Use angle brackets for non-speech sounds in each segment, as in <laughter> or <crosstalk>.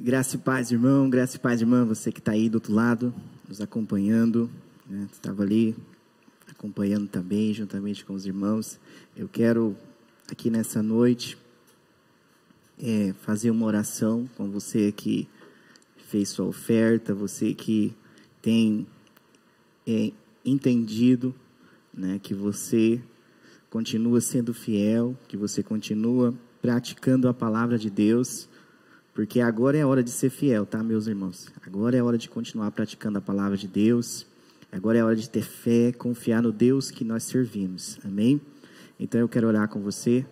Graça e paz, irmão, graça e paz, irmã, você que está aí do outro lado, nos acompanhando, né? estava ali acompanhando também, juntamente com os irmãos. Eu quero, aqui nessa noite, é, fazer uma oração com você que fez sua oferta, você que tem é, entendido né, que você continua sendo fiel, que você continua praticando a palavra de Deus, porque agora é hora de ser fiel, tá, meus irmãos? Agora é hora de continuar praticando a palavra de Deus. Agora é hora de ter fé, confiar no Deus que nós servimos. Amém? Então eu quero orar com você.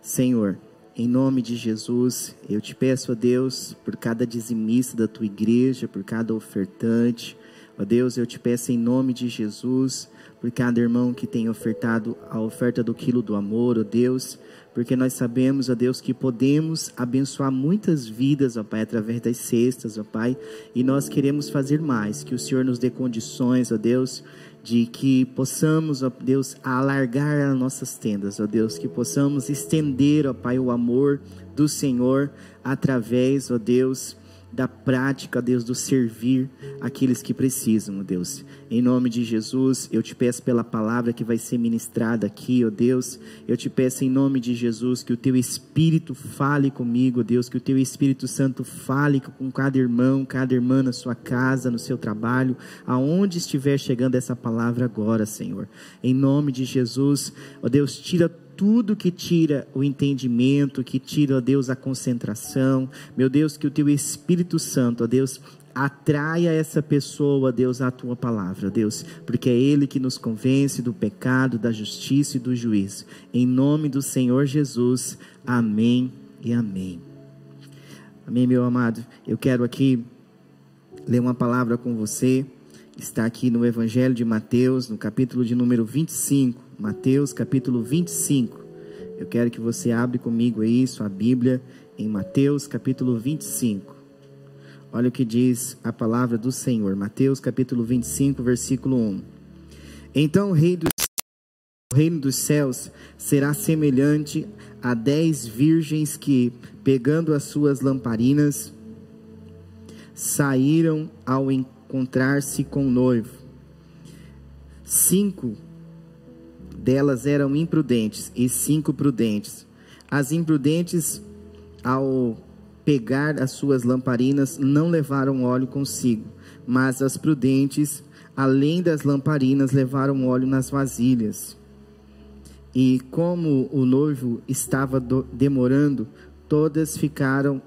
Senhor, em nome de Jesus, eu te peço a Deus por cada dizimista da tua igreja, por cada ofertante. Ó Deus, eu te peço em nome de Jesus por cada irmão que tem ofertado a oferta do quilo do amor, ó Deus, porque nós sabemos, ó Deus, que podemos abençoar muitas vidas, ó Pai, através das cestas, ó Pai, e nós queremos fazer mais, que o Senhor nos dê condições, ó Deus, de que possamos, ó Deus, alargar as nossas tendas, ó Deus, que possamos estender, ó Pai, o amor do Senhor através, ó Deus, da prática, Deus, do servir aqueles que precisam, Deus. Em nome de Jesus, eu te peço pela palavra que vai ser ministrada aqui, ó Deus. Eu te peço em nome de Jesus que o teu Espírito fale comigo, Deus, que o teu Espírito Santo fale com cada irmão, cada irmã na sua casa, no seu trabalho, aonde estiver chegando essa palavra agora, Senhor. Em nome de Jesus, ó Deus, tira tudo que tira o entendimento, que tira, ó Deus, a concentração. Meu Deus, que o teu Espírito Santo, ó Deus, atraia essa pessoa, Deus, à tua palavra, Deus, porque é Ele que nos convence do pecado, da justiça e do juízo. Em nome do Senhor Jesus, amém e amém. Amém, meu amado. Eu quero aqui ler uma palavra com você. Está aqui no Evangelho de Mateus, no capítulo de número 25. Mateus capítulo 25. Eu quero que você abra comigo aí sua Bíblia em Mateus capítulo 25. Olha o que diz a palavra do Senhor. Mateus capítulo 25, versículo 1. Então o rei dos, o reino dos céus será semelhante a dez virgens que, pegando as suas lamparinas, saíram ao encontrar-se com o noivo. Cinco delas eram imprudentes e cinco prudentes. As imprudentes, ao pegar as suas lamparinas, não levaram óleo consigo, mas as prudentes, além das lamparinas, levaram óleo nas vasilhas. E como o noivo estava demorando, todas ficaram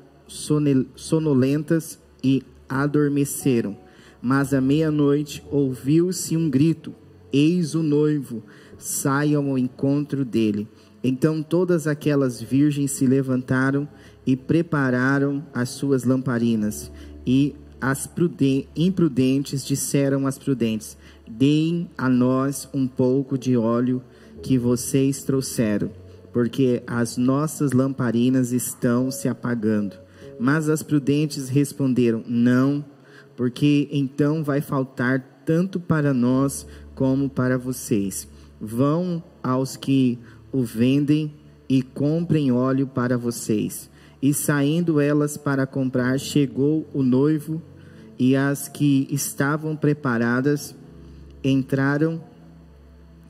sonolentas e adormeceram. Mas à meia-noite ouviu-se um grito: Eis o noivo, saiam ao encontro dele. Então todas aquelas virgens se levantaram e prepararam as suas lamparinas. E as imprudentes disseram às prudentes: Deem a nós um pouco de óleo que vocês trouxeram, porque as nossas lamparinas estão se apagando. Mas as prudentes responderam: Não, porque então vai faltar tanto para nós como para vocês Vão aos que o vendem e comprem óleo para vocês. E saindo elas para comprar, chegou o noivo, e as que estavam preparadas entraram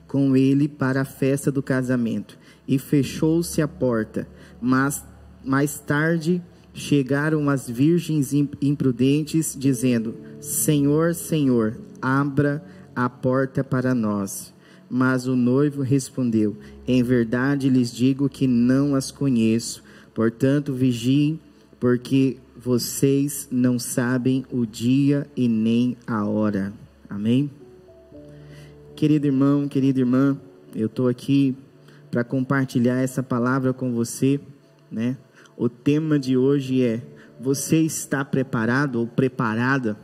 com ele para a festa do casamento. E fechou-se a porta. Mas mais tarde chegaram as virgens imprudentes, dizendo: Senhor, Senhor, abra a porta para nós. Mas o noivo respondeu: Em verdade lhes digo que não as conheço. Portanto, vigiem, porque vocês não sabem o dia e nem a hora. Amém? Querido irmão, querida irmã, eu estou aqui para compartilhar essa palavra com você, né? O tema de hoje é: Você está preparado ou preparada?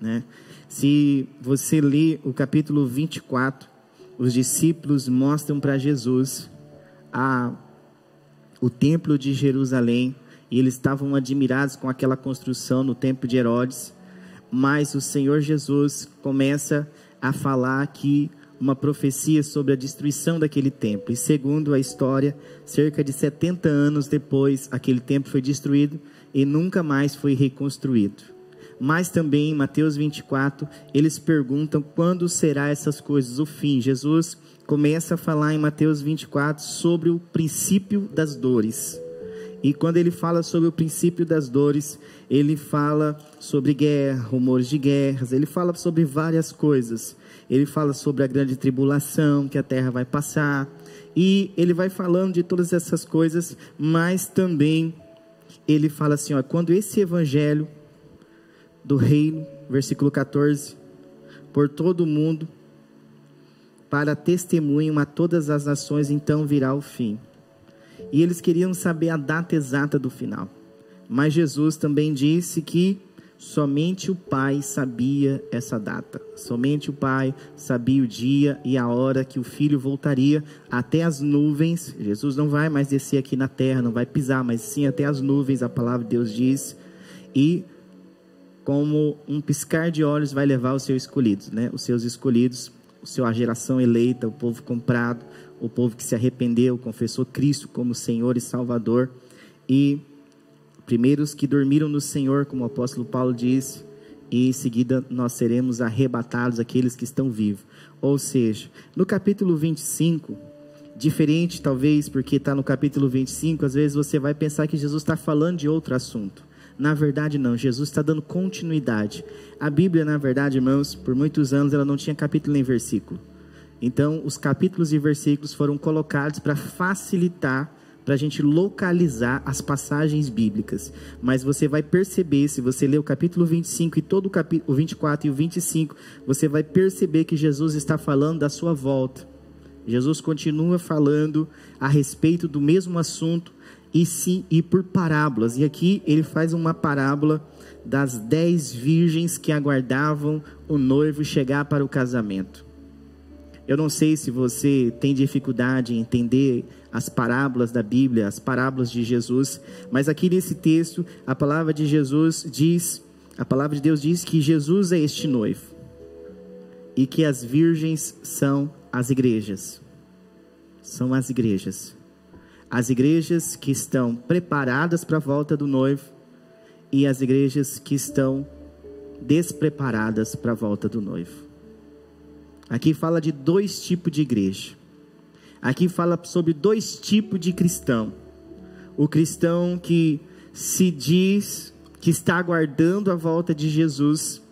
Né? Se você ler o capítulo 24, os discípulos mostram para Jesus a, o templo de Jerusalém e eles estavam admirados com aquela construção no templo de Herodes. Mas o Senhor Jesus começa a falar que uma profecia sobre a destruição daquele templo. E segundo a história, cerca de 70 anos depois, aquele templo foi destruído e nunca mais foi reconstruído. Mas também em Mateus 24, eles perguntam quando será essas coisas, o fim. Jesus começa a falar em Mateus 24 sobre o princípio das dores. E quando ele fala sobre o princípio das dores, ele fala sobre guerra, rumores de guerras, ele fala sobre várias coisas. Ele fala sobre a grande tribulação que a terra vai passar. E ele vai falando de todas essas coisas, mas também ele fala assim: ó, quando esse evangelho do reino, versículo 14, por todo o mundo, para testemunho a todas as nações, então virá o fim. E eles queriam saber a data exata do final. Mas Jesus também disse que somente o Pai sabia essa data. Somente o Pai sabia o dia e a hora que o Filho voltaria até as nuvens. Jesus não vai mais descer aqui na terra, não vai pisar, mas sim até as nuvens, a palavra de Deus diz. E como um piscar de olhos vai levar os seus escolhidos, né? Os seus escolhidos, a sua geração eleita, o povo comprado, o povo que se arrependeu, confessou Cristo como Senhor e Salvador e primeiros que dormiram no Senhor, como o apóstolo Paulo diz, e em seguida nós seremos arrebatados aqueles que estão vivos. Ou seja, no capítulo 25, diferente talvez porque está no capítulo 25, às vezes você vai pensar que Jesus está falando de outro assunto. Na verdade, não, Jesus está dando continuidade. A Bíblia, na verdade, irmãos, por muitos anos ela não tinha capítulo nem versículo. Então, os capítulos e versículos foram colocados para facilitar para a gente localizar as passagens bíblicas. Mas você vai perceber, se você ler o capítulo 25 e todo o capítulo o 24 e o 25, você vai perceber que Jesus está falando da sua volta. Jesus continua falando a respeito do mesmo assunto e sim e por parábolas. E aqui ele faz uma parábola das dez virgens que aguardavam o noivo chegar para o casamento. Eu não sei se você tem dificuldade em entender as parábolas da Bíblia, as parábolas de Jesus, mas aqui nesse texto, a palavra de Jesus diz, a palavra de Deus diz que Jesus é este noivo e que as virgens são as igrejas. São as igrejas. As igrejas que estão preparadas para a volta do noivo e as igrejas que estão despreparadas para a volta do noivo. Aqui fala de dois tipos de igreja. Aqui fala sobre dois tipos de cristão. O cristão que se diz que está aguardando a volta de Jesus,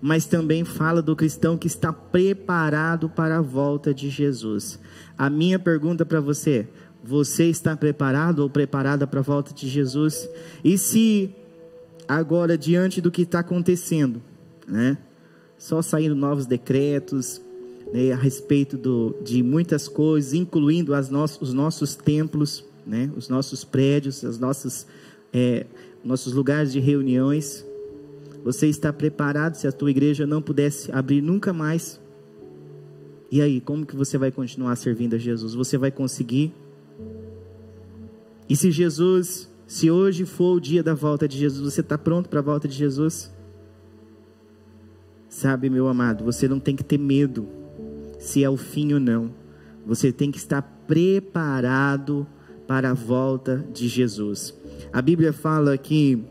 mas também fala do cristão que está preparado para a volta de Jesus. A minha pergunta para você: você está preparado ou preparada para a volta de Jesus? E se agora diante do que está acontecendo, né? Só saindo novos decretos, né, a respeito do, de muitas coisas, incluindo as no, os nossos templos, né, os nossos prédios, as nossas, é, nossos lugares de reuniões. Você está preparado se a tua igreja não pudesse abrir nunca mais? E aí, como que você vai continuar servindo a Jesus? Você vai conseguir? E se Jesus, se hoje for o dia da volta de Jesus, você está pronto para a volta de Jesus? Sabe, meu amado, você não tem que ter medo se é o fim ou não. Você tem que estar preparado para a volta de Jesus. A Bíblia fala aqui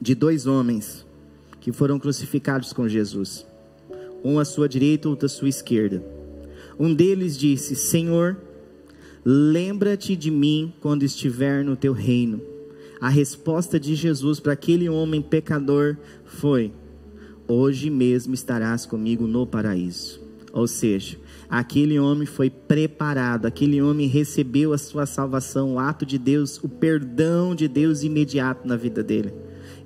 de dois homens que foram crucificados com Jesus, um à sua direita, outro à sua esquerda. Um deles disse: Senhor, lembra-te de mim quando estiver no teu reino. A resposta de Jesus para aquele homem pecador foi: Hoje mesmo estarás comigo no paraíso. Ou seja, aquele homem foi preparado, aquele homem recebeu a sua salvação, o ato de Deus, o perdão de Deus imediato na vida dele.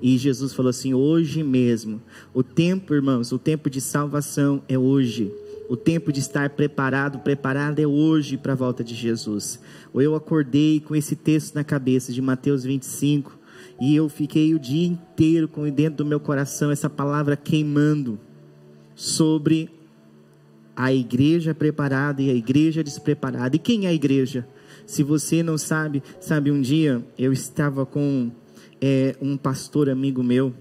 E Jesus falou assim: hoje mesmo, o tempo, irmãos, o tempo de salvação é hoje. O tempo de estar preparado, preparado é hoje para a volta de Jesus. Ou eu acordei com esse texto na cabeça de Mateus 25 e eu fiquei o dia inteiro com dentro do meu coração essa palavra queimando sobre a igreja preparada e a igreja despreparada. E quem é a igreja? Se você não sabe, sabe, um dia eu estava com é, um pastor amigo meu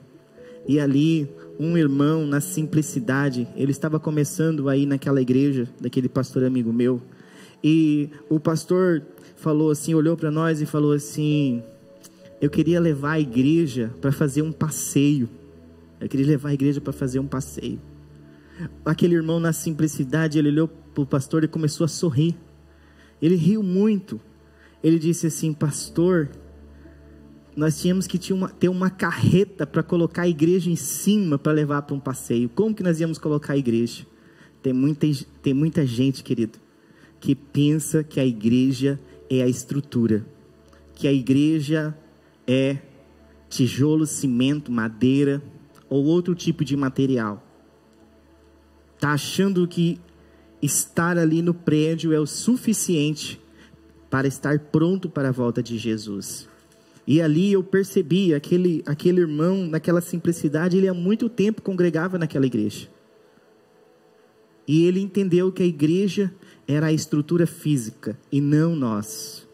E ali, um irmão, na simplicidade, ele estava começando aí naquela igreja, daquele pastor amigo meu. E o pastor falou assim, olhou para nós e falou assim: Eu queria levar a igreja para fazer um passeio. Eu queria levar a igreja para fazer um passeio. Aquele irmão, na simplicidade, ele olhou para o pastor e começou a sorrir. Ele riu muito. Ele disse assim: Pastor, nós tínhamos que ter uma, carreta para colocar a igreja em cima para levar para um passeio. Como que nós íamos colocar a igreja? Tem muita, tem muita gente, querido, que pensa que a igreja é a estrutura, que a igreja é tijolo, cimento, madeira ou outro tipo de material. Está achando que estar ali no prédio é o suficiente para estar pronto para a volta de Jesus. E ali eu percebi aquele, aquele irmão, naquela simplicidade, ele há muito tempo congregava naquela igreja. E ele entendeu que a igreja era a estrutura física e não nós.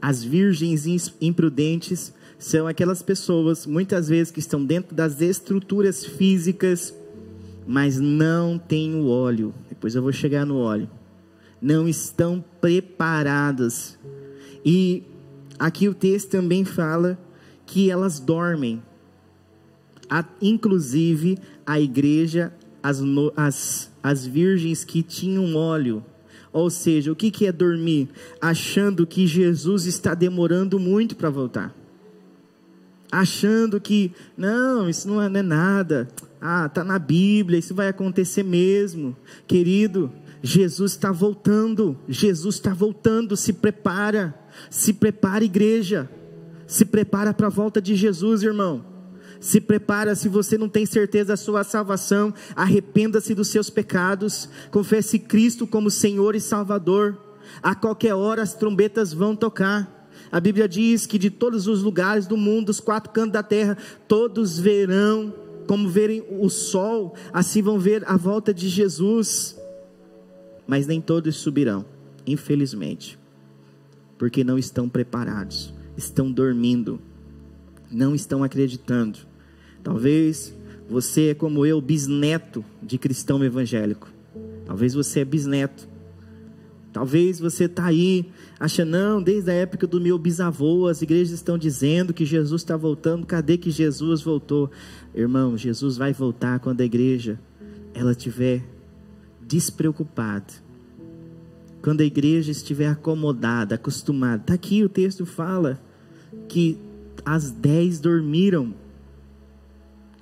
As virgens imprudentes são aquelas pessoas, muitas vezes, que estão dentro das estruturas físicas, mas não têm o óleo. Depois eu vou chegar no óleo. Não estão preparadas. E aqui o texto também fala que elas dormem. inclusive, a igreja, as, as, as virgens que tinham óleo. Ou seja, o que, que é dormir? Achando que Jesus está demorando muito para voltar achando que não, isso não é, não é nada. Ah, está na Bíblia, isso vai acontecer mesmo. Querido, Jesus está voltando, Jesus está voltando, se prepara, se prepara, igreja, se prepara para a volta de Jesus, irmão. Se prepara, se você não tem certeza da sua salvação, arrependa-se dos seus pecados, confesse Cristo como Senhor e Salvador. A qualquer hora as trombetas vão tocar. A Bíblia diz que de todos os lugares do mundo, dos quatro cantos da terra, todos verão, como verem o sol, assim vão ver a volta de Jesus. Mas nem todos subirão, infelizmente, porque não estão preparados, estão dormindo, não estão acreditando. Talvez você é como eu, bisneto de cristão evangélico. Talvez você é bisneto. Talvez você está aí acha, não, desde a época do meu bisavô, as igrejas estão dizendo que Jesus está voltando, cadê que Jesus voltou? Irmão, Jesus vai voltar quando a igreja ela estiver despreocupada. Quando a igreja estiver acomodada, acostumada. Está aqui o texto fala que as dez dormiram.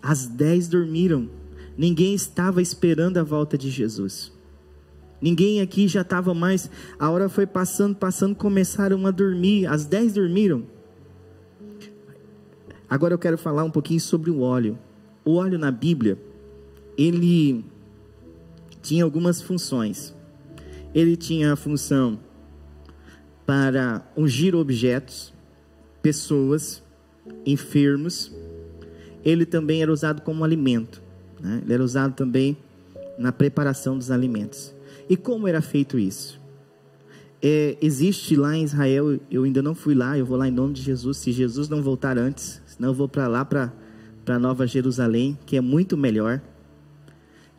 As dez dormiram. Ninguém estava esperando a volta de Jesus. Ninguém aqui já estava mais. A hora foi passando, passando, começaram a dormir. As dez dormiram. Agora eu quero falar um pouquinho sobre o óleo. O óleo na Bíblia, ele tinha algumas funções. Ele tinha a função para ungir objetos, pessoas, enfermos. Ele também era usado como alimento. Né? Ele era usado também na preparação dos alimentos. E como era feito isso? É, existe lá em Israel, eu ainda não fui lá, eu vou lá em nome de Jesus. Se Jesus não voltar antes, senão eu vou para lá, para Nova Jerusalém, que é muito melhor.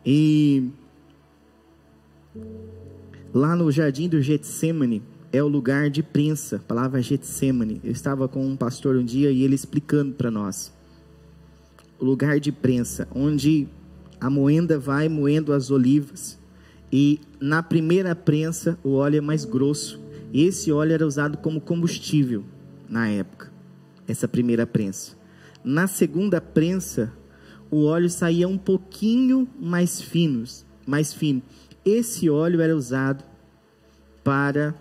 E lá no jardim do Getsemane é o lugar de prensa, palavra Getsemane. Eu estava com um pastor um dia e ele explicando para nós. O lugar de prensa, onde a moenda vai moendo as olivas e na primeira prensa o óleo é mais grosso. Esse óleo era usado como combustível na época, essa primeira prensa. Na segunda prensa, o óleo saía um pouquinho mais finos, mais fino. Esse óleo era usado para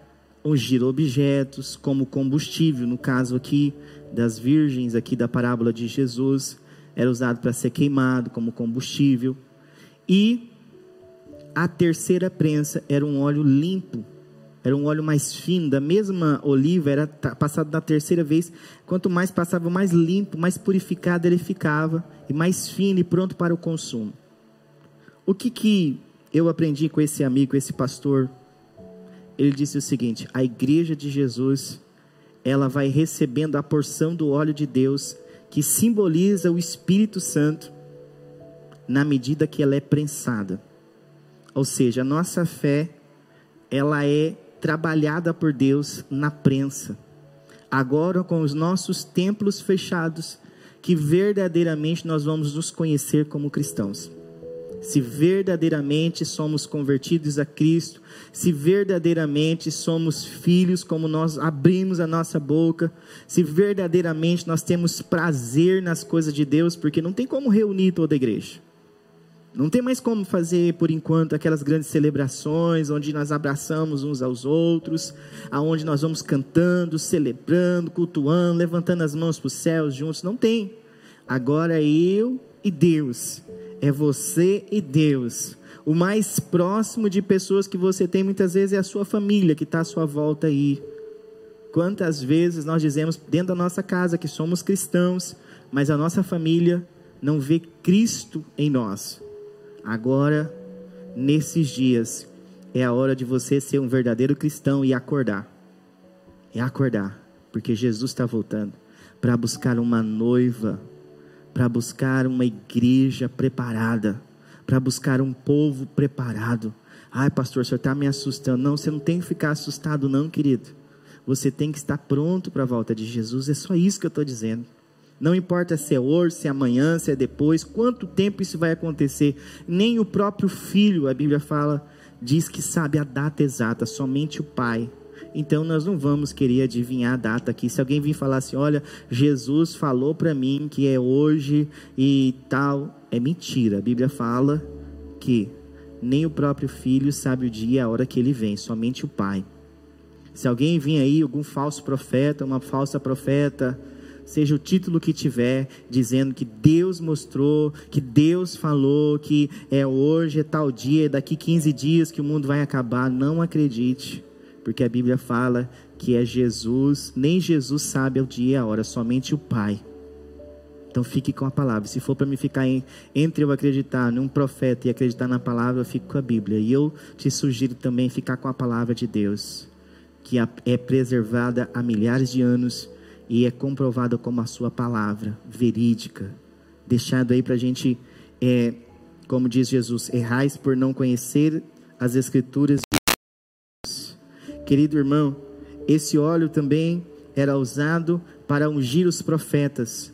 ungir objetos como combustível, no caso aqui das virgens aqui da parábola de Jesus, era usado para ser queimado como combustível. E a terceira prensa era um óleo limpo, era um óleo mais fino, da mesma oliva, era passado na terceira vez. Quanto mais passava, mais limpo, mais purificado ele ficava, e mais fino e pronto para o consumo. O que, que eu aprendi com esse amigo, esse pastor? Ele disse o seguinte: a igreja de Jesus, ela vai recebendo a porção do óleo de Deus que simboliza o Espírito Santo na medida que ela é prensada. Ou seja, a nossa fé ela é trabalhada por Deus na prensa. Agora com os nossos templos fechados, que verdadeiramente nós vamos nos conhecer como cristãos se verdadeiramente somos convertidos a Cristo, se verdadeiramente somos filhos, como nós abrimos a nossa boca, se verdadeiramente nós temos prazer nas coisas de Deus, porque não tem como reunir toda a igreja. Não tem mais como fazer, por enquanto, aquelas grandes celebrações onde nós abraçamos uns aos outros, aonde nós vamos cantando, celebrando, cultuando, levantando as mãos para os céus juntos. Não tem. Agora eu e Deus é você e Deus. O mais próximo de pessoas que você tem muitas vezes é a sua família que está à sua volta aí. Quantas vezes nós dizemos dentro da nossa casa que somos cristãos, mas a nossa família não vê Cristo em nós. Agora, nesses dias, é a hora de você ser um verdadeiro cristão e acordar. É acordar, porque Jesus está voltando para buscar uma noiva para buscar uma igreja preparada, para buscar um povo preparado. Ai, pastor, o senhor está me assustando. Não, você não tem que ficar assustado, não, querido. Você tem que estar pronto para a volta de Jesus. É só isso que eu estou dizendo. Não importa se é hoje, se é amanhã, se é depois, quanto tempo isso vai acontecer. Nem o próprio filho, a Bíblia fala, diz que sabe a data exata, somente o pai então nós não vamos querer adivinhar a data aqui. Se alguém vir falar assim, olha, Jesus falou para mim que é hoje e tal, é mentira. A Bíblia fala que nem o próprio filho sabe o dia e a hora que ele vem, somente o pai. Se alguém vir aí, algum falso profeta, uma falsa profeta, seja o título que tiver, dizendo que Deus mostrou, que Deus falou, que é hoje, é tal dia, é daqui 15 dias que o mundo vai acabar, não acredite porque a Bíblia fala que é Jesus, nem Jesus sabe o dia e a hora, somente o Pai. Então fique com a palavra. Se for para me ficar em, entre eu acreditar num profeta e acreditar na palavra, eu fico com a Bíblia. E eu te sugiro também ficar com a palavra de Deus, que é preservada há milhares de anos e é comprovada como a sua palavra, verídica. Deixado aí para a gente, é, como diz Jesus, errais por não conhecer as Escrituras Querido irmão, esse óleo também era usado para ungir os profetas,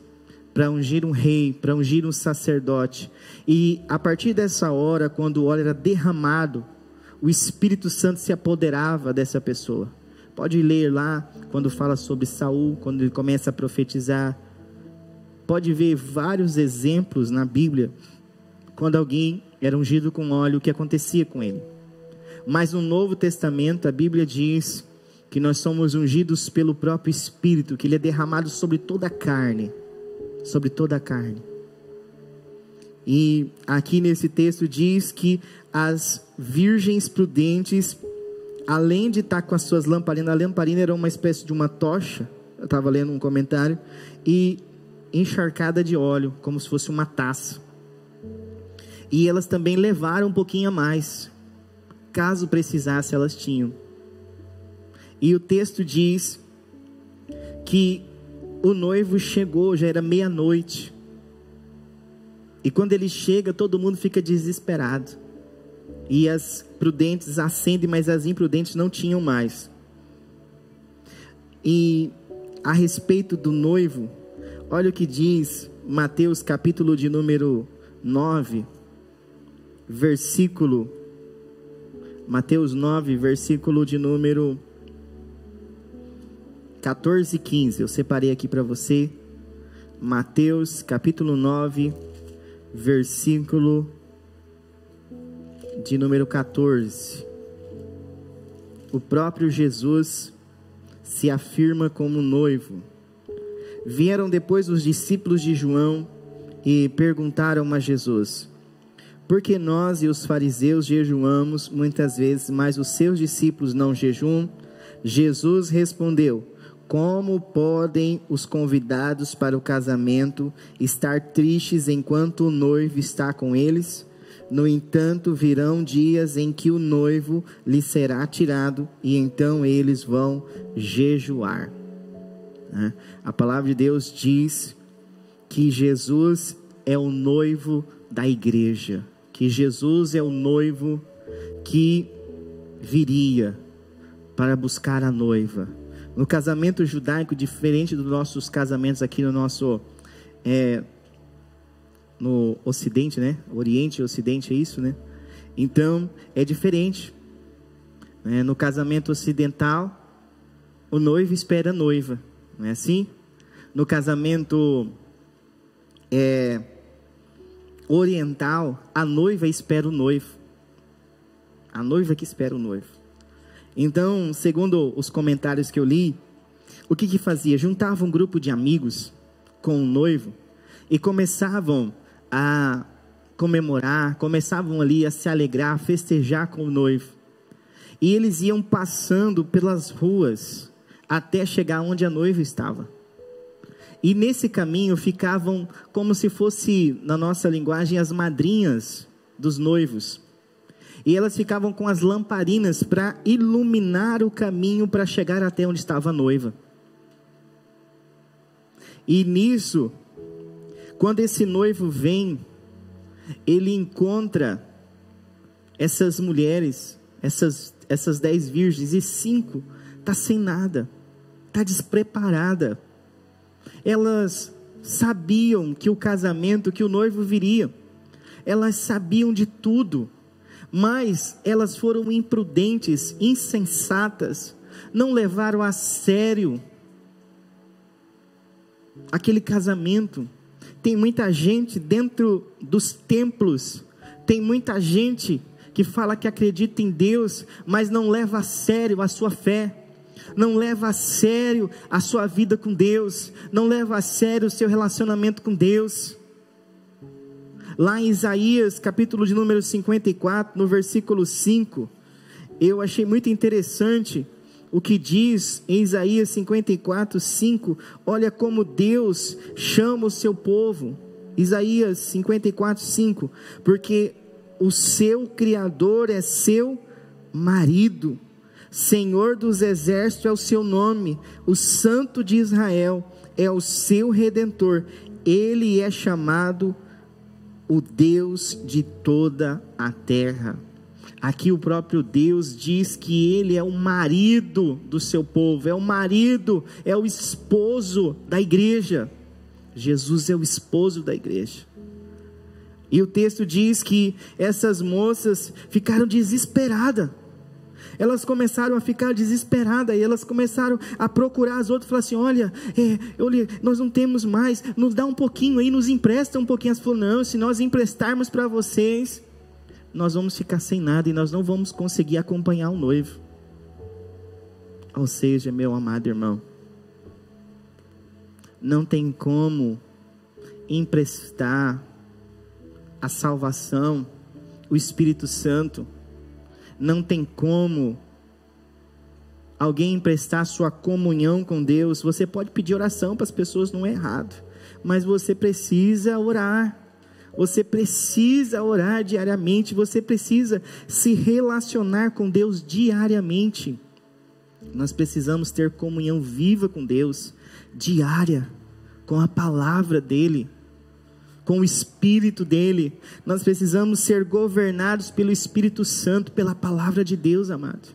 para ungir um rei, para ungir um sacerdote. E a partir dessa hora, quando o óleo era derramado, o Espírito Santo se apoderava dessa pessoa. Pode ler lá quando fala sobre Saul, quando ele começa a profetizar. Pode ver vários exemplos na Bíblia quando alguém era ungido com óleo, o que acontecia com ele. Mas no Novo Testamento a Bíblia diz que nós somos ungidos pelo próprio Espírito, que ele é derramado sobre toda a carne, sobre toda a carne. E aqui nesse texto diz que as virgens prudentes, além de estar com as suas lamparinas, a lamparina era uma espécie de uma tocha, eu estava lendo um comentário, e encharcada de óleo, como se fosse uma taça. E elas também levaram um pouquinho a mais caso precisasse, elas tinham. E o texto diz que o noivo chegou, já era meia-noite. E quando ele chega, todo mundo fica desesperado. E as prudentes acendem, mas as imprudentes não tinham mais. E a respeito do noivo, olha o que diz Mateus capítulo de número 9, versículo Mateus 9, versículo de número 14 e 15. Eu separei aqui para você. Mateus capítulo 9, versículo de número 14. O próprio Jesus se afirma como noivo. Vieram depois os discípulos de João e perguntaram a Jesus: porque nós e os fariseus jejuamos muitas vezes, mas os seus discípulos não jejum? Jesus respondeu: Como podem os convidados para o casamento estar tristes enquanto o noivo está com eles? No entanto, virão dias em que o noivo lhe será tirado, e então eles vão jejuar. Né? A palavra de Deus diz que Jesus é o noivo da igreja, que Jesus é o noivo que viria para buscar a noiva. No casamento judaico, diferente dos nossos casamentos aqui no nosso é, no Ocidente, né? Oriente e Ocidente é isso, né? Então é diferente. É, no casamento ocidental, o noivo espera a noiva, não é assim? No casamento é, oriental, a noiva espera o noivo. A noiva que espera o noivo. Então, segundo os comentários que eu li, o que que fazia? Juntava um grupo de amigos com o noivo e começavam a comemorar, começavam ali a se alegrar, a festejar com o noivo. E eles iam passando pelas ruas até chegar onde a noiva estava. E nesse caminho ficavam como se fosse, na nossa linguagem, as madrinhas dos noivos. E elas ficavam com as lamparinas para iluminar o caminho para chegar até onde estava a noiva. E nisso, quando esse noivo vem, ele encontra essas mulheres, essas, essas dez virgens, e cinco está sem nada está despreparada. Elas sabiam que o casamento, que o noivo viria. Elas sabiam de tudo, mas elas foram imprudentes, insensatas, não levaram a sério aquele casamento. Tem muita gente dentro dos templos, tem muita gente que fala que acredita em Deus, mas não leva a sério a sua fé não leva a sério a sua vida com Deus, não leva a sério o seu relacionamento com Deus. Lá em Isaías, capítulo de número 54, no versículo 5, eu achei muito interessante o que diz em Isaías 54, 5. Olha como Deus chama o seu povo. Isaías 54, 5. Porque o seu Criador é seu marido Senhor dos exércitos é o seu nome, o Santo de Israel é o seu redentor. Ele é chamado o Deus de toda a terra. Aqui o próprio Deus diz que ele é o marido do seu povo, é o marido, é o esposo da igreja. Jesus é o esposo da igreja. E o texto diz que essas moças ficaram desesperadas elas começaram a ficar desesperadas e elas começaram a procurar as outras, falar assim: olha, é, nós não temos mais, nos dá um pouquinho aí, nos empresta um pouquinho. Elas falaram: não, se nós emprestarmos para vocês, nós vamos ficar sem nada e nós não vamos conseguir acompanhar o noivo. Ou seja, meu amado irmão, não tem como emprestar a salvação, o Espírito Santo não tem como alguém emprestar sua comunhão com Deus. Você pode pedir oração para as pessoas, não é errado, mas você precisa orar. Você precisa orar diariamente, você precisa se relacionar com Deus diariamente. Nós precisamos ter comunhão viva com Deus, diária, com a palavra dEle com o Espírito dele. Nós precisamos ser governados pelo Espírito Santo, pela palavra de Deus, amado.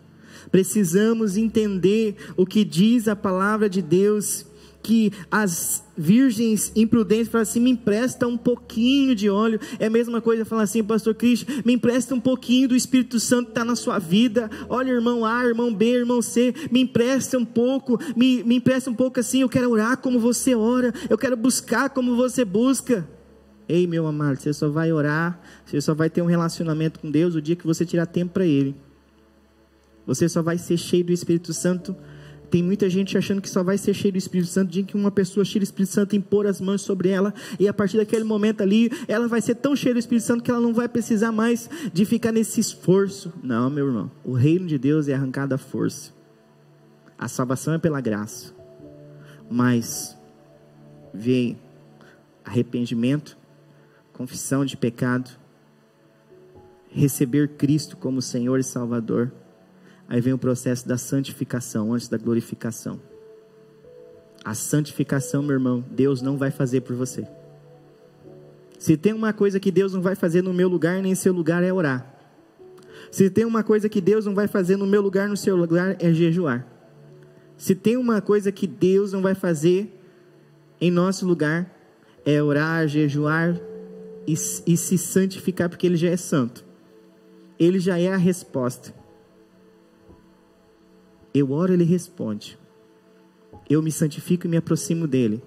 Precisamos entender o que diz a palavra de Deus, que as virgens imprudentes falam assim: me empresta um pouquinho de óleo. É a mesma coisa falar assim, Pastor Cristo, me empresta um pouquinho do Espírito Santo que está na sua vida. Olha, irmão A, irmão B, irmão C, me empresta um pouco, me, me empresta um pouco assim. Eu quero orar como você ora, eu quero buscar como você busca. Ei, meu amado, você só vai orar, você só vai ter um relacionamento com Deus o dia que você tirar tempo para Ele. Você só vai ser cheio do Espírito Santo. Tem muita gente achando que só vai ser cheio do Espírito Santo, dia que uma pessoa cheia do Espírito Santo impor as mãos sobre ela, e a partir daquele momento ali, ela vai ser tão cheia do Espírito Santo que ela não vai precisar mais de ficar nesse esforço. Não, meu irmão, o reino de Deus é arrancado à força. A salvação é pela graça. Mas vem arrependimento, confissão de pecado, receber Cristo como Senhor e Salvador. Aí vem o processo da santificação, antes da glorificação. A santificação, meu irmão, Deus não vai fazer por você. Se tem uma coisa que Deus não vai fazer no meu lugar nem em seu lugar é orar. Se tem uma coisa que Deus não vai fazer no meu lugar, no seu lugar, é jejuar. Se tem uma coisa que Deus não vai fazer em nosso lugar, é orar, jejuar e, e se santificar, porque Ele já é santo. Ele já é a resposta. Eu oro, Ele responde. Eu me santifico e me aproximo dEle.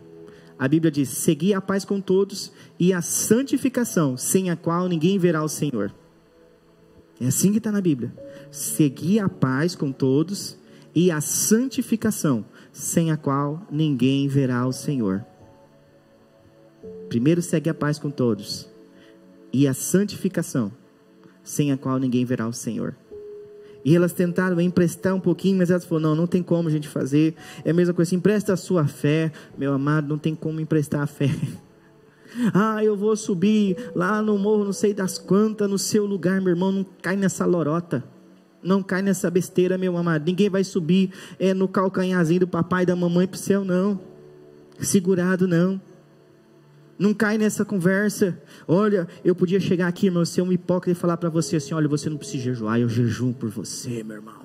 A Bíblia diz: Segui a paz com todos e a santificação, sem a qual ninguém verá o Senhor. É assim que está na Bíblia. Segui a paz com todos e a santificação, sem a qual ninguém verá o Senhor. Primeiro segue a paz com todos e a santificação, sem a qual ninguém verá o Senhor. E elas tentaram emprestar um pouquinho, mas elas falaram: não, não tem como a gente fazer. É a mesma coisa, empresta a sua fé, meu amado, não tem como emprestar a fé. <laughs> Ah, eu vou subir lá no morro, não sei das quantas, no seu lugar, meu irmão, não cai nessa lorota. Não cai nessa besteira, meu amado. Ninguém vai subir é, no calcanharzinho do papai e da mamãe para o céu, não. Segurado, não. Não cai nessa conversa. Olha, eu podia chegar aqui, irmão, ser um hipócrita e falar para você assim: olha, você não precisa jejuar, eu jejuo por você, meu irmão.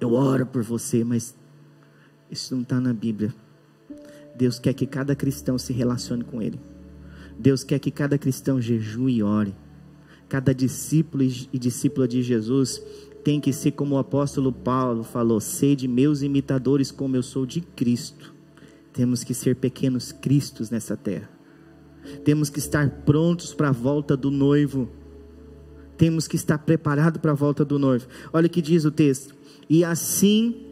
Eu oro por você, mas isso não está na Bíblia. Deus quer que cada cristão se relacione com Ele. Deus quer que cada cristão jejue e ore. Cada discípulo e discípula de Jesus tem que ser como o apóstolo Paulo falou: sede meus imitadores, como eu sou de Cristo. Temos que ser pequenos cristos nessa terra. Temos que estar prontos para a volta do noivo. Temos que estar preparados para a volta do noivo. Olha o que diz o texto. E assim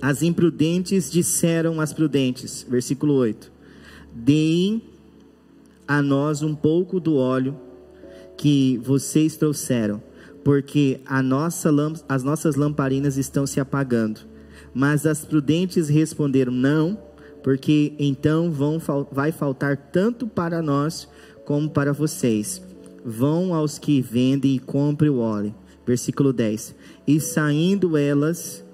as imprudentes disseram às prudentes, versículo 8: Deem a nós um pouco do óleo que vocês trouxeram, porque nossa, as nossas lamparinas estão se apagando. Mas as prudentes responderam: Não, porque então vão, vai faltar tanto para nós como para vocês. Vão aos que vendem e comprem o óleo. Versículo 10. E saindo elas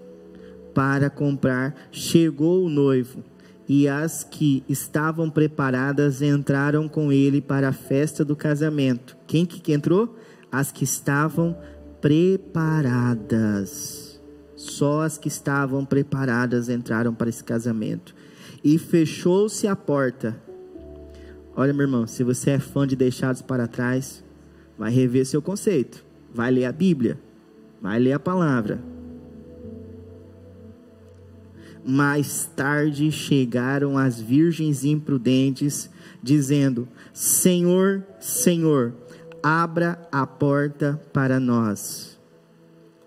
para comprar, chegou o noivo e as que estavam preparadas entraram com ele para a festa do casamento. Quem que entrou? As que estavam preparadas. Só as que estavam preparadas entraram para esse casamento. E fechou-se a porta. Olha, meu irmão, se você é fã de deixados para trás, vai rever seu conceito. Vai ler a Bíblia. Vai ler a palavra mais tarde chegaram as virgens imprudentes, dizendo: Senhor, Senhor, abra a porta para nós.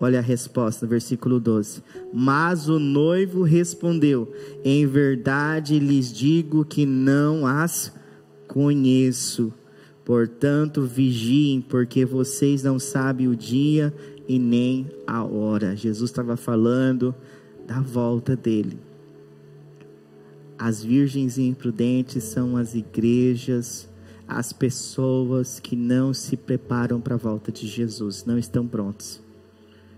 Olha a resposta, versículo 12. Mas o noivo respondeu: Em verdade lhes digo que não as conheço. Portanto, vigiem, porque vocês não sabem o dia e nem a hora. Jesus estava falando da volta dele. As virgens imprudentes são as igrejas, as pessoas que não se preparam para a volta de Jesus, não estão prontos.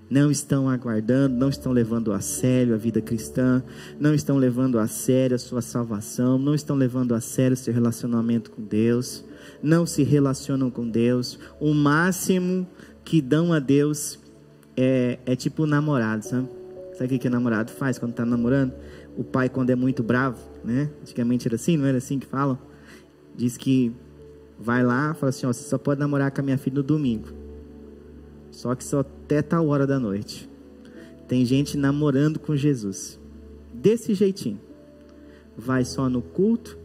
Não estão aguardando, não estão levando a sério a vida cristã, não estão levando a sério a sua salvação, não estão levando a sério o seu relacionamento com Deus, não se relacionam com Deus. O máximo que dão a Deus é, é tipo namorado, sabe? Sabe o que, o namorado faz quando está namorando? O pai, quando é muito bravo, né? Antigamente era assim, não era assim que falam? Diz que vai lá, fala assim: ó, você só pode namorar com a minha filha no domingo. Só que só até tal hora da noite. Tem gente namorando com Jesus. Desse jeitinho. Vai só no culto.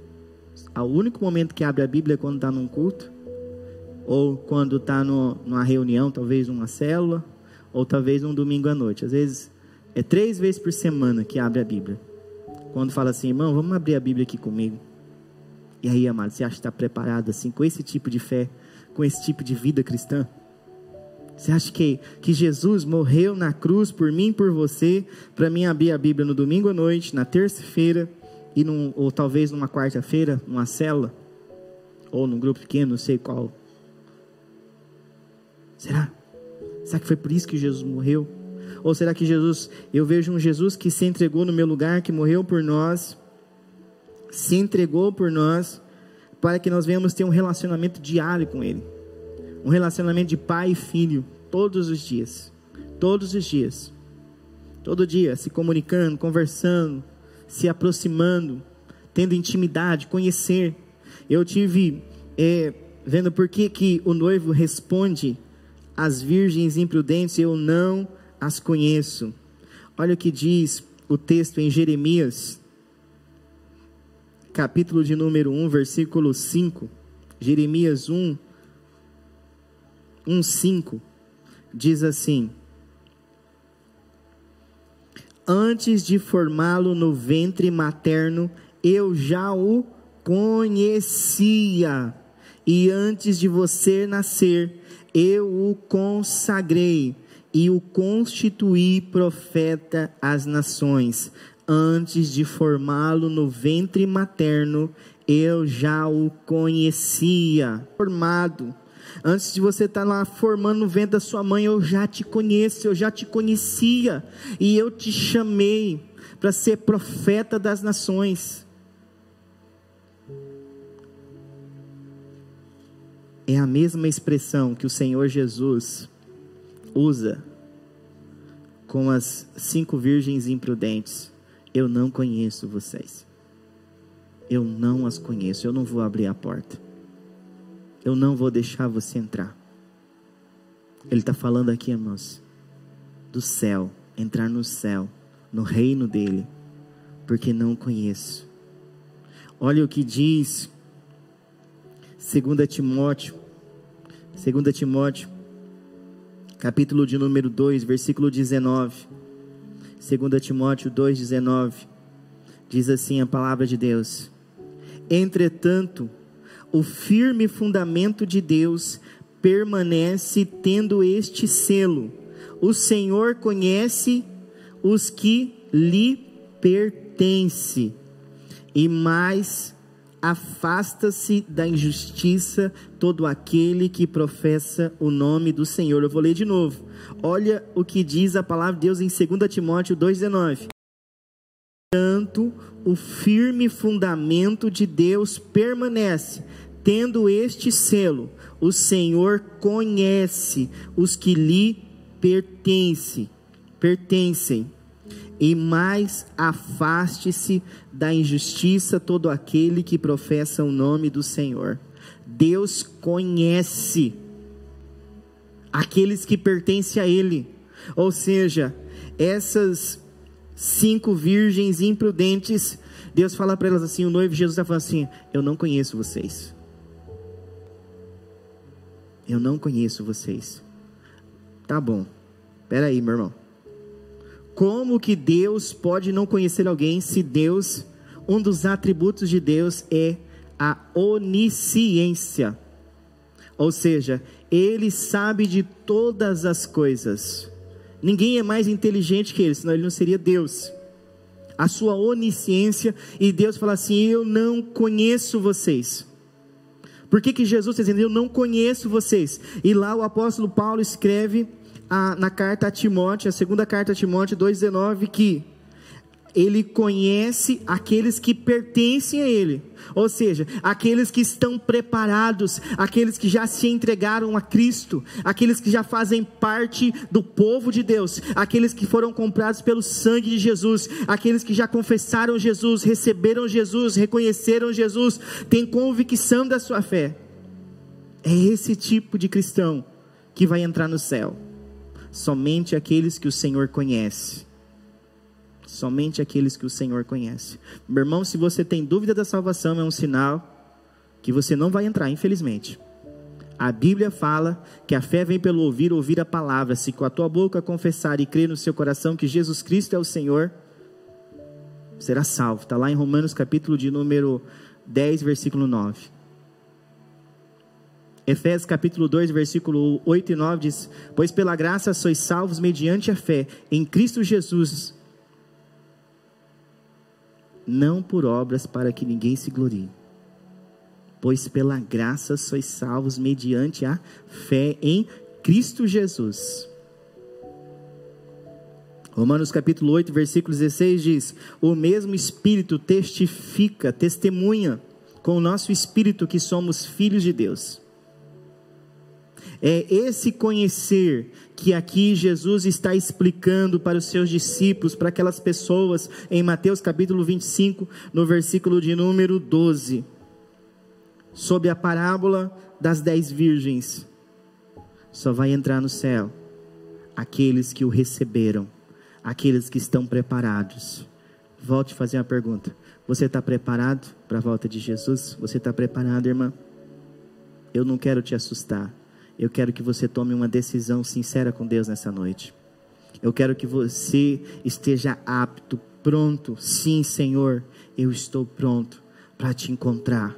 O único momento que abre a Bíblia é quando está num culto. Ou quando está numa reunião, talvez numa célula. Ou talvez num domingo à noite. Às vezes é três vezes por semana que abre a Bíblia. Quando fala assim, irmão, vamos abrir a Bíblia aqui comigo. E aí, amado, você acha que está preparado assim, com esse tipo de fé, com esse tipo de vida cristã? Você acha que, que Jesus morreu na cruz por mim, por você, para mim abrir a Bíblia no domingo à noite, na terça-feira, e num, ou talvez numa quarta-feira, numa célula, ou num grupo pequeno, não sei qual. Será? Será que foi por isso que Jesus morreu? Ou será que Jesus, eu vejo um Jesus que se entregou no meu lugar, que morreu por nós, se entregou por nós, para que nós venhamos ter um relacionamento diário com Ele, um relacionamento de pai e filho, todos os dias, todos os dias, todo dia, se comunicando, conversando, se aproximando, tendo intimidade, conhecer. Eu tive é, vendo por que, que o noivo responde às virgens imprudentes: Eu não as conheço. Olha o que diz o texto em Jeremias, capítulo de número 1, versículo 5. Jeremias 1, 1, 5. Diz assim: Antes de formá-lo no ventre materno, eu já o conhecia, e antes de você nascer, eu o consagrei e o constituí profeta às nações. Antes de formá-lo no ventre materno, eu já o conhecia. Formado. Antes de você estar lá formando no ventre da sua mãe, eu já te conheço, eu já te conhecia. E eu te chamei para ser profeta das nações. É a mesma expressão que o Senhor Jesus usa com as cinco virgens imprudentes. Eu não conheço vocês. Eu não as conheço. Eu não vou abrir a porta. Eu não vou deixar você entrar. Ele está falando aqui, irmãos, do céu, entrar no céu, no reino dele, porque não conheço. Olha o que diz 2 Timóteo, 2 Timóteo, capítulo de número 2, versículo 19. 2 Timóteo 2, 19. Diz assim a palavra de Deus: Entretanto, o firme fundamento de Deus permanece tendo este selo: o Senhor conhece os que lhe pertencem, e mais afasta-se da injustiça todo aquele que professa o nome do Senhor. Eu vou ler de novo. Olha o que diz a palavra de Deus em 2 Timóteo 2,19. Tanto o firme fundamento de Deus permanece, tendo este selo: o Senhor conhece os que lhe pertencem. pertencem e mais afaste-se da injustiça todo aquele que professa o nome do Senhor. Deus conhece aqueles que pertencem a Ele, ou seja, essas cinco virgens imprudentes, Deus fala para elas assim: o noivo Jesus está falando assim: Eu não conheço vocês. Eu não conheço vocês. Tá bom, peraí, meu irmão. Como que Deus pode não conhecer alguém se Deus, um dos atributos de Deus é a onisciência? Ou seja, ele sabe de todas as coisas. Ninguém é mais inteligente que ele, senão ele não seria Deus. A sua onisciência, e Deus fala assim: Eu não conheço vocês. Por que, que Jesus está dizendo, Eu não conheço vocês? E lá o apóstolo Paulo escreve a, na carta a Timóteo, a segunda carta a Timóteo 2,19, que ele conhece aqueles que pertencem a Ele, ou seja, aqueles que estão preparados, aqueles que já se entregaram a Cristo, aqueles que já fazem parte do povo de Deus, aqueles que foram comprados pelo sangue de Jesus, aqueles que já confessaram Jesus, receberam Jesus, reconheceram Jesus, têm convicção da sua fé. É esse tipo de cristão que vai entrar no céu somente aqueles que o Senhor conhece. Somente aqueles que o Senhor conhece. Meu irmão, se você tem dúvida da salvação, é um sinal que você não vai entrar, infelizmente. A Bíblia fala que a fé vem pelo ouvir, ouvir a palavra. Se com a tua boca confessar e crer no seu coração que Jesus Cristo é o Senhor, será salvo. Está lá em Romanos capítulo de número 10, versículo 9. Efésios capítulo 2, versículo 8 e 9 diz: Pois pela graça sois salvos mediante a fé em Cristo Jesus, não por obras para que ninguém se glorie. Pois pela graça sois salvos mediante a fé em Cristo Jesus. Romanos capítulo 8, versículo 16 diz: O mesmo Espírito testifica, testemunha com o nosso espírito que somos filhos de Deus. É esse conhecer que aqui Jesus está explicando para os seus discípulos, para aquelas pessoas, em Mateus capítulo 25, no versículo de número 12, sob a parábola das dez virgens. Só vai entrar no céu aqueles que o receberam, aqueles que estão preparados. Volte a fazer uma pergunta: Você está preparado para a volta de Jesus? Você está preparado, irmã? Eu não quero te assustar. Eu quero que você tome uma decisão sincera com Deus nessa noite. Eu quero que você esteja apto, pronto. Sim, Senhor, eu estou pronto para te encontrar.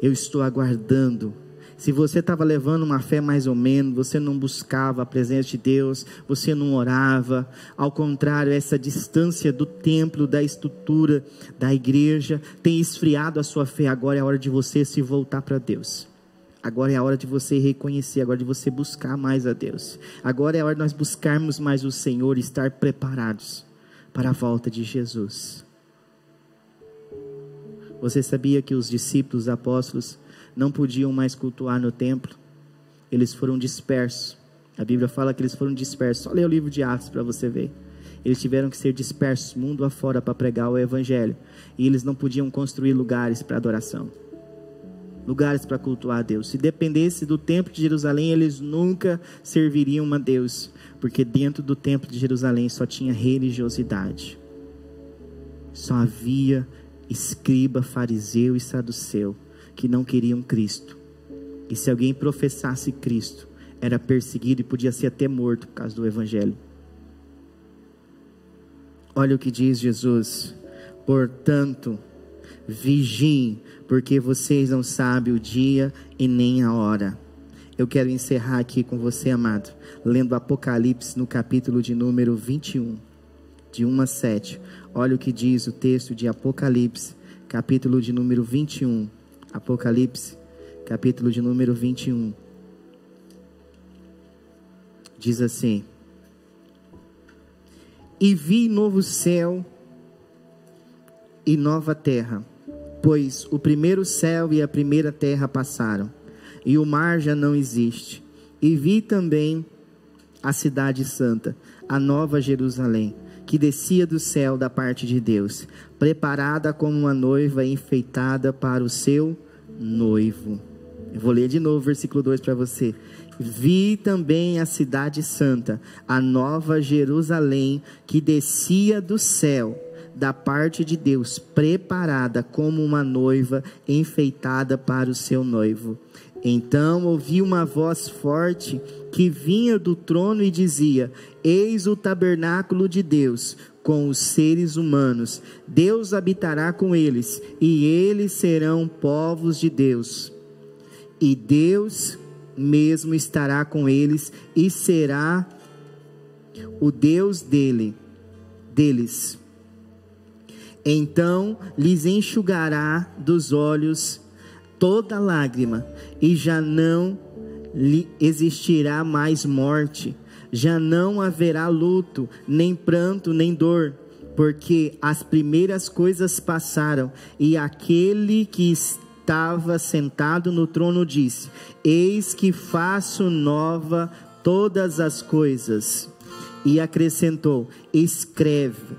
Eu estou aguardando. Se você estava levando uma fé mais ou menos, você não buscava a presença de Deus, você não orava, ao contrário, essa distância do templo, da estrutura da igreja, tem esfriado a sua fé. Agora é a hora de você se voltar para Deus. Agora é a hora de você reconhecer, agora de você buscar mais a Deus. Agora é a hora de nós buscarmos mais o Senhor e estar preparados para a volta de Jesus. Você sabia que os discípulos, os apóstolos, não podiam mais cultuar no templo? Eles foram dispersos. A Bíblia fala que eles foram dispersos. Só lê o livro de Atos para você ver. Eles tiveram que ser dispersos mundo afora para pregar o Evangelho. E eles não podiam construir lugares para adoração lugares para cultuar a Deus. Se dependesse do templo de Jerusalém, eles nunca serviriam a Deus, porque dentro do templo de Jerusalém só tinha religiosidade. Só havia escriba, fariseu e saduceu que não queriam Cristo. E se alguém professasse Cristo, era perseguido e podia ser até morto por causa do evangelho. Olha o que diz Jesus. Portanto, vigiem, porque vocês não sabem o dia e nem a hora. Eu quero encerrar aqui com você, amado, lendo Apocalipse no capítulo de número 21, de 1 a 7. Olha o que diz o texto de Apocalipse, capítulo de número 21. Apocalipse, capítulo de número 21. Diz assim: E vi novo céu e nova terra pois o primeiro céu e a primeira terra passaram, e o mar já não existe. E vi também a cidade santa, a nova Jerusalém, que descia do céu da parte de Deus, preparada como uma noiva enfeitada para o seu noivo. Eu vou ler de novo o versículo 2 para você. Vi também a cidade santa, a nova Jerusalém, que descia do céu da parte de Deus, preparada como uma noiva enfeitada para o seu noivo. Então ouvi uma voz forte que vinha do trono e dizia: Eis o tabernáculo de Deus com os seres humanos. Deus habitará com eles, e eles serão povos de Deus. E Deus mesmo estará com eles e será o Deus dele, deles então lhes enxugará dos olhos toda lágrima, e já não lhe existirá mais morte, já não haverá luto, nem pranto, nem dor, porque as primeiras coisas passaram, e aquele que estava sentado no trono disse: Eis que faço nova todas as coisas. E acrescentou: Escreve,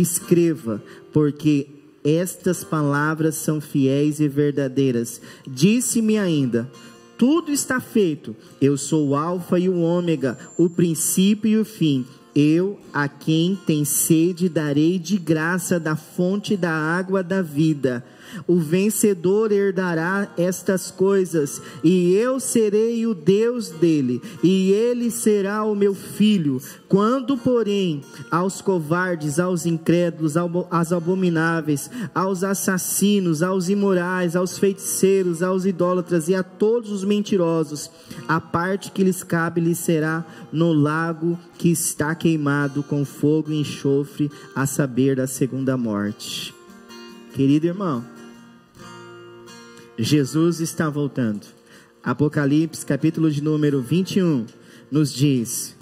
escreva, porque estas palavras são fiéis e verdadeiras. Disse-me ainda: tudo está feito. Eu sou o Alfa e o Ômega, o princípio e o fim. Eu, a quem tem sede, darei de graça da fonte da água da vida. O vencedor herdará estas coisas, e eu serei o Deus dele, e ele será o meu filho. Quando, porém, aos covardes, aos incrédulos, aos abomináveis, aos assassinos, aos imorais, aos feiticeiros, aos idólatras e a todos os mentirosos, a parte que lhes cabe lhes será no lago que está queimado com fogo e enxofre, a saber da segunda morte. Querido irmão, Jesus está voltando. Apocalipse, capítulo de número 21, nos diz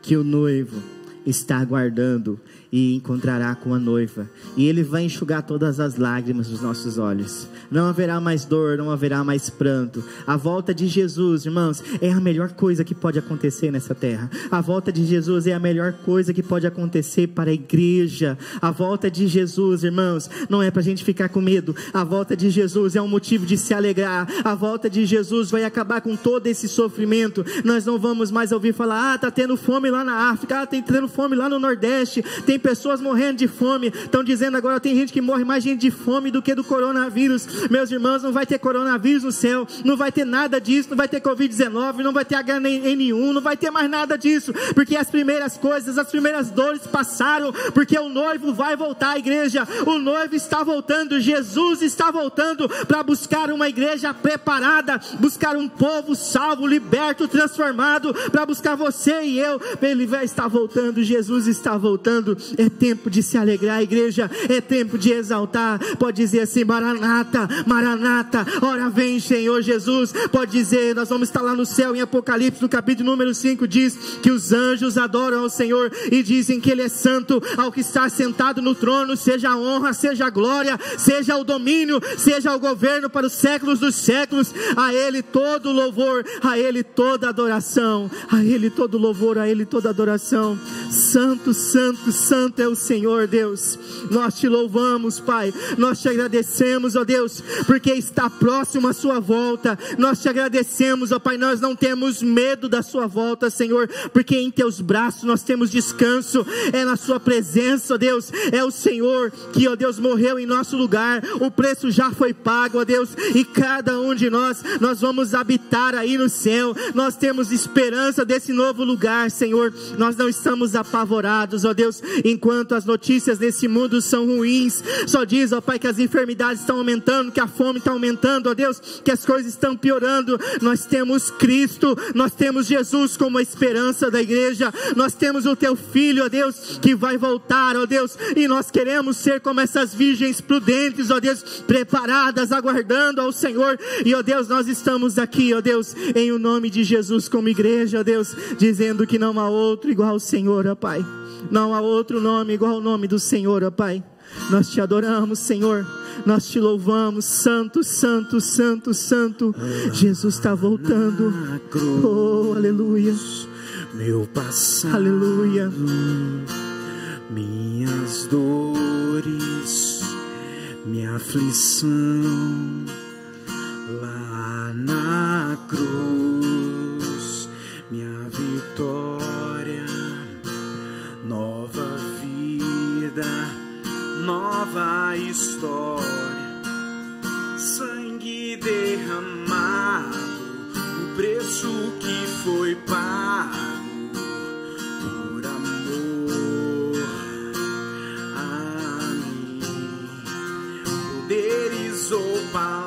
que o noivo está aguardando e encontrará com a noiva, e ele vai enxugar todas as lágrimas dos nossos olhos. Não haverá mais dor, não haverá mais pranto. A volta de Jesus, irmãos, é a melhor coisa que pode acontecer nessa terra. A volta de Jesus é a melhor coisa que pode acontecer para a igreja. A volta de Jesus, irmãos, não é para a gente ficar com medo. A volta de Jesus é um motivo de se alegrar. A volta de Jesus vai acabar com todo esse sofrimento. Nós não vamos mais ouvir falar: ah, tá tendo fome lá na África, ah, tem tendo fome lá no Nordeste, tem pessoas morrendo de fome. Estão dizendo agora tem gente que morre mais gente de fome do que do coronavírus. Meus irmãos, não vai ter coronavírus no céu, não vai ter nada disso, não vai ter Covid-19, não vai ter HN1, não vai ter mais nada disso, porque as primeiras coisas, as primeiras dores passaram, porque o noivo vai voltar à igreja, o noivo está voltando, Jesus está voltando para buscar uma igreja preparada, buscar um povo salvo, liberto, transformado, para buscar você e eu. Ele vai estar voltando, Jesus está voltando. É tempo de se alegrar, igreja, é tempo de exaltar. Pode dizer assim: Maranata, Maranata, ora vem, Senhor Jesus. Pode dizer, nós vamos estar lá no céu em Apocalipse, no capítulo número 5, diz que os anjos adoram ao Senhor e dizem que Ele é santo, ao que está sentado no trono, seja a honra, seja a glória, seja o domínio, seja o governo para os séculos dos séculos. A Ele todo louvor, a Ele toda adoração, a Ele todo louvor, a Ele toda adoração. Santo, santo, santo é o Senhor Deus. Nós te louvamos, Pai. Nós te agradecemos, ó Deus, porque está próximo a Sua volta. Nós te agradecemos, ó Pai. Nós não temos medo da Sua volta, Senhor, porque em Teus braços nós temos descanso. É na Sua presença, ó Deus. É o Senhor que, ó Deus, morreu em nosso lugar. O preço já foi pago, ó Deus, e cada um de nós, nós vamos habitar aí no céu. Nós temos esperança desse novo lugar, Senhor. Nós não estamos apavorados, ó Deus, enquanto as notícias desse mundo são ruins. Só diz, ó Pai, que as enfermidades estão aumentando, que a fome está aumentando, ó Deus, que as coisas estão piorando. Nós temos Cristo, nós temos Jesus como a esperança da igreja. Nós temos o Teu Filho, ó Deus, que vai voltar, ó Deus, e nós queremos ser como essas virgens prudentes, ó Deus, preparadas, aguardando ao Senhor. E ó Deus, nós estamos aqui, ó Deus, em o nome de Jesus como igreja, ó Deus, dizendo que não há outro igual ao Senhor, ó Pai. Não há outro nome igual ao nome do Senhor, ó Pai. Nós te adoramos, Senhor. Nós te louvamos, Santo, Santo, Santo, Santo. Jesus está voltando. Oh, aleluia. Meu passado, Aleluia. minhas dores, minha aflição, lá na cruz, minha vitória, nova história, sangue derramado, o preço que foi pago por amor a. Poderes ou palavras,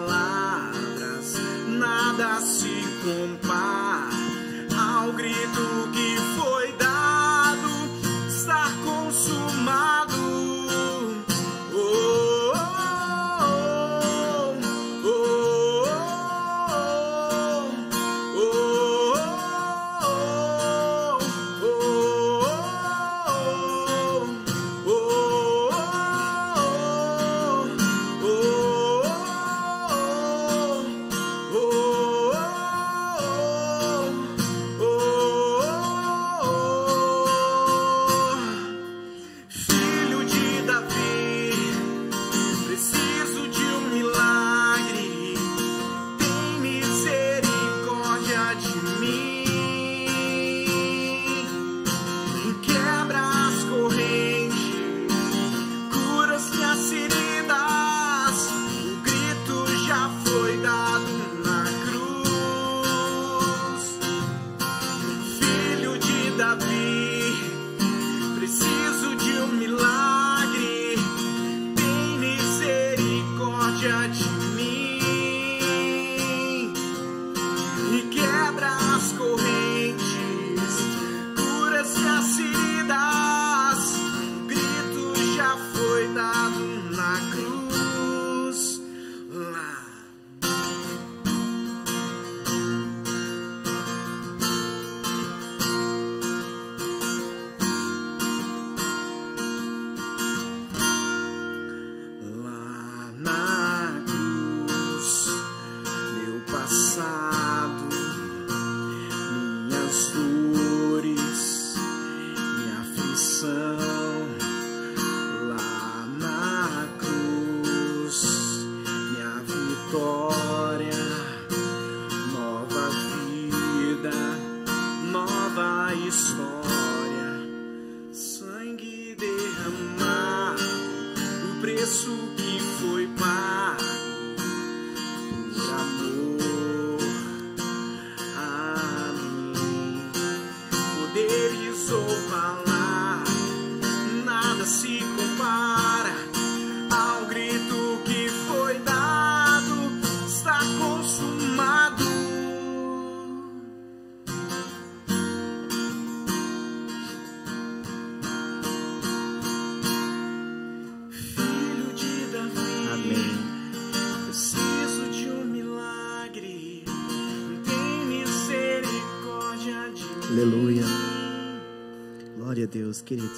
Deus, correntes.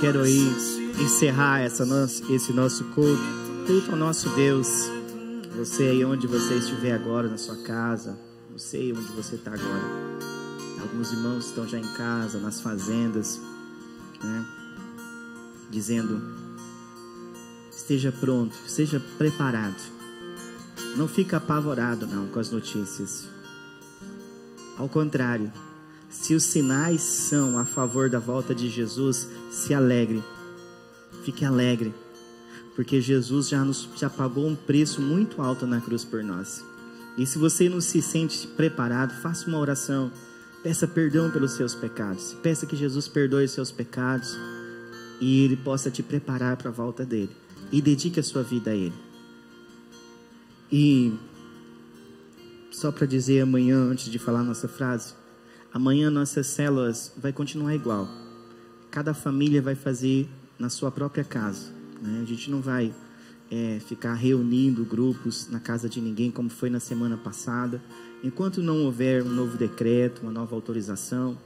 Quero aí encerrar essa nosso, esse nosso culto, culto ao nosso Deus. Você aí onde você estiver agora, na sua casa, não sei onde você está agora. Alguns irmãos estão já em casa, nas fazendas, né? Dizendo: esteja pronto, esteja preparado. Não fica apavorado não com as notícias. Ao contrário, se os sinais são a favor da volta de Jesus, se alegre. Fique alegre, porque Jesus já nos já pagou um preço muito alto na cruz por nós. E se você não se sente preparado, faça uma oração. Peça perdão pelos seus pecados. Peça que Jesus perdoe os seus pecados e ele possa te preparar para a volta dele. E dedique a sua vida a ele. E só para dizer amanhã, antes de falar nossa frase, amanhã nossas células vai continuar igual. Cada família vai fazer na sua própria casa. Né? A gente não vai é, ficar reunindo grupos na casa de ninguém como foi na semana passada. Enquanto não houver um novo decreto, uma nova autorização,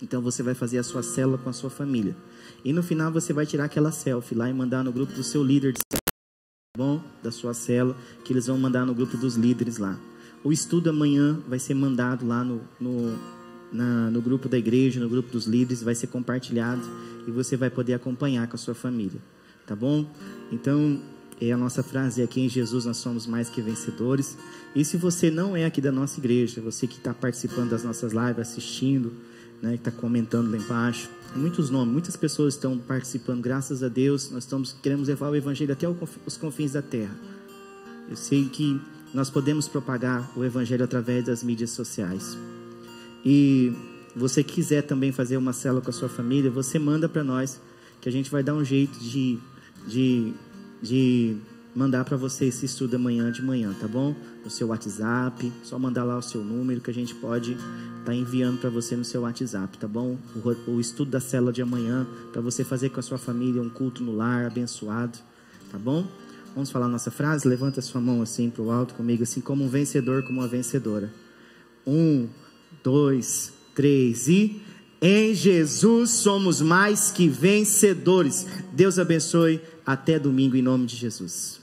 então você vai fazer a sua célula com a sua família. E no final você vai tirar aquela selfie lá e mandar no grupo do seu líder de bom da sua célula, que eles vão mandar no grupo dos líderes lá. O estudo amanhã vai ser mandado lá no, no, na, no grupo da igreja, no grupo dos líderes, vai ser compartilhado e você vai poder acompanhar com a sua família, tá bom? Então, é a nossa frase aqui em Jesus nós somos mais que vencedores. E se você não é aqui da nossa igreja, você que está participando das nossas lives, assistindo, né, que está comentando lá embaixo, muitos nomes, muitas pessoas estão participando, graças a Deus, nós estamos queremos levar o evangelho até os confins da terra. Eu sei que nós podemos propagar o evangelho através das mídias sociais. E você quiser também fazer uma célula com a sua família, você manda para nós que a gente vai dar um jeito de, de, de mandar para você esse estudo amanhã de manhã, tá bom? No seu WhatsApp, só mandar lá o seu número que a gente pode estar tá enviando para você no seu WhatsApp, tá bom? O, o estudo da célula de amanhã para você fazer com a sua família um culto no lar abençoado, tá bom? Vamos falar nossa frase? Levanta sua mão assim para o alto comigo, assim como um vencedor, como uma vencedora. Um, dois, três e. Em Jesus somos mais que vencedores. Deus abençoe. Até domingo, em nome de Jesus.